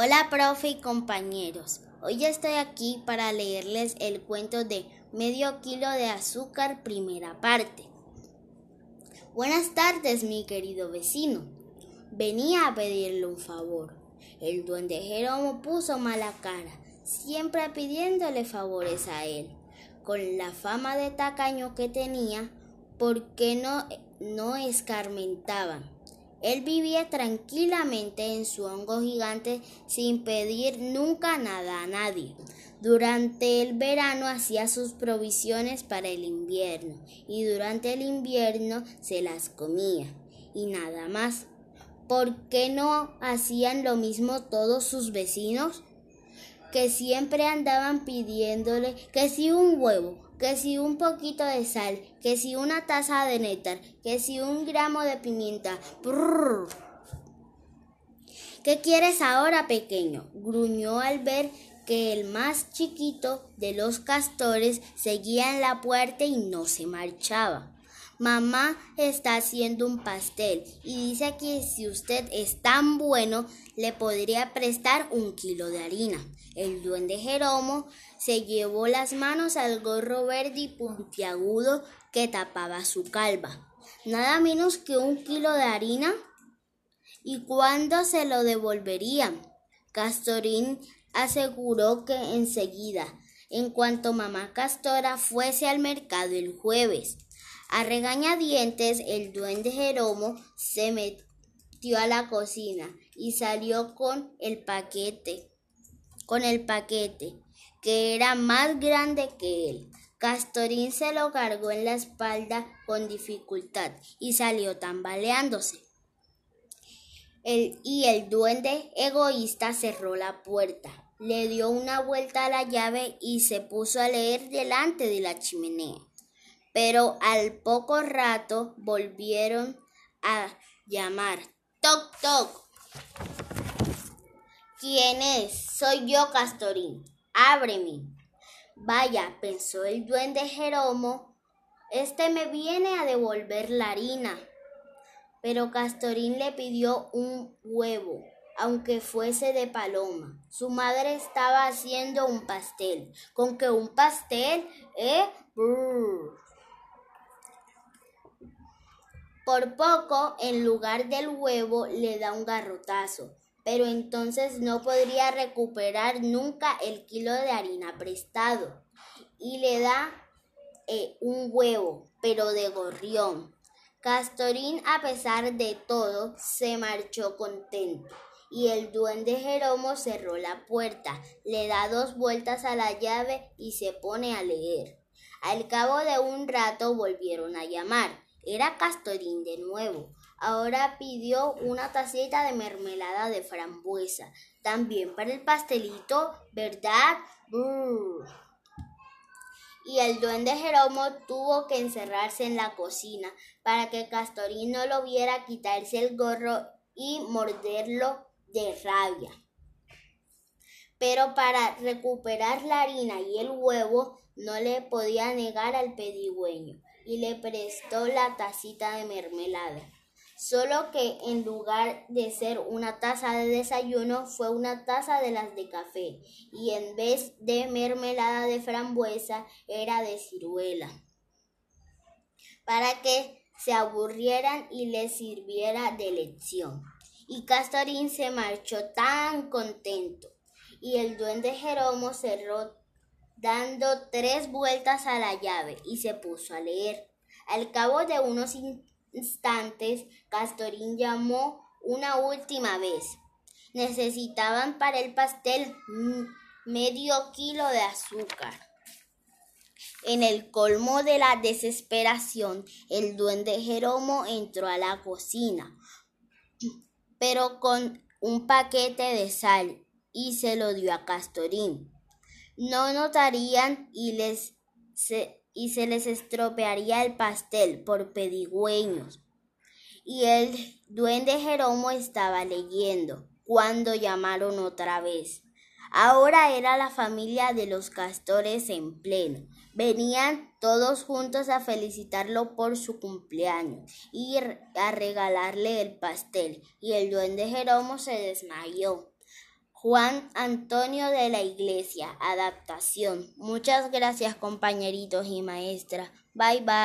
Hola, profe y compañeros. Hoy estoy aquí para leerles el cuento de Medio kilo de azúcar, primera parte. Buenas tardes, mi querido vecino. Venía a pedirle un favor. El duende Jeromo puso mala cara, siempre pidiéndole favores a él. Con la fama de tacaño que tenía, ¿por qué no, no escarmentaban? Él vivía tranquilamente en su hongo gigante sin pedir nunca nada a nadie. Durante el verano hacía sus provisiones para el invierno y durante el invierno se las comía y nada más. ¿Por qué no hacían lo mismo todos sus vecinos? Que siempre andaban pidiéndole que si un huevo, que si un poquito de sal, que si una taza de néctar, que si un gramo de pimienta. ¿Qué quieres ahora, pequeño? gruñó al ver que el más chiquito de los castores seguía en la puerta y no se marchaba. Mamá está haciendo un pastel y dice que si usted es tan bueno, le podría prestar un kilo de harina. El duende Jeromo se llevó las manos al gorro verde y puntiagudo que tapaba su calva. Nada menos que un kilo de harina. ¿Y cuándo se lo devolverían? Castorín aseguró que enseguida, en cuanto mamá Castora fuese al mercado el jueves. A regañadientes, el duende Jeromo se metió a la cocina y salió con el paquete, con el paquete, que era más grande que él. Castorín se lo cargó en la espalda con dificultad y salió tambaleándose. Y el duende egoísta cerró la puerta, le dio una vuelta a la llave y se puso a leer delante de la chimenea pero al poco rato volvieron a llamar. Toc, toc. ¿Quién es? Soy yo, Castorín. Ábreme. Vaya, pensó el duende Jeromo, este me viene a devolver la harina. Pero Castorín le pidió un huevo, aunque fuese de paloma. Su madre estaba haciendo un pastel. ¿Con que un pastel? ¿Eh? Por poco, en lugar del huevo, le da un garrotazo, pero entonces no podría recuperar nunca el kilo de harina prestado. Y le da eh, un huevo, pero de gorrión. Castorín, a pesar de todo, se marchó contento. Y el duende Jeromo cerró la puerta, le da dos vueltas a la llave y se pone a leer. Al cabo de un rato volvieron a llamar era Castorín de nuevo. Ahora pidió una tacita de mermelada de frambuesa. También para el pastelito, ¿verdad? Y el duende Jeromo tuvo que encerrarse en la cocina para que Castorín no lo viera quitarse el gorro y morderlo de rabia. Pero para recuperar la harina y el huevo no le podía negar al pedigüeño y le prestó la tacita de mermelada. Solo que en lugar de ser una taza de desayuno fue una taza de las de café y en vez de mermelada de frambuesa era de ciruela. Para que se aburrieran y les sirviera de lección. Y Castorín se marchó tan contento y el duende Jeromo cerró dando tres vueltas a la llave y se puso a leer. Al cabo de unos instantes, Castorín llamó una última vez. Necesitaban para el pastel medio kilo de azúcar. En el colmo de la desesperación, el duende Jeromo entró a la cocina, pero con un paquete de sal y se lo dio a Castorín no notarían y, les se, y se les estropearía el pastel por pedigüeños. Y el duende Jeromo estaba leyendo cuando llamaron otra vez. Ahora era la familia de los castores en pleno. Venían todos juntos a felicitarlo por su cumpleaños y a regalarle el pastel. Y el duende Jeromo se desmayó Juan Antonio de la Iglesia, adaptación. Muchas gracias compañeritos y maestra. Bye bye.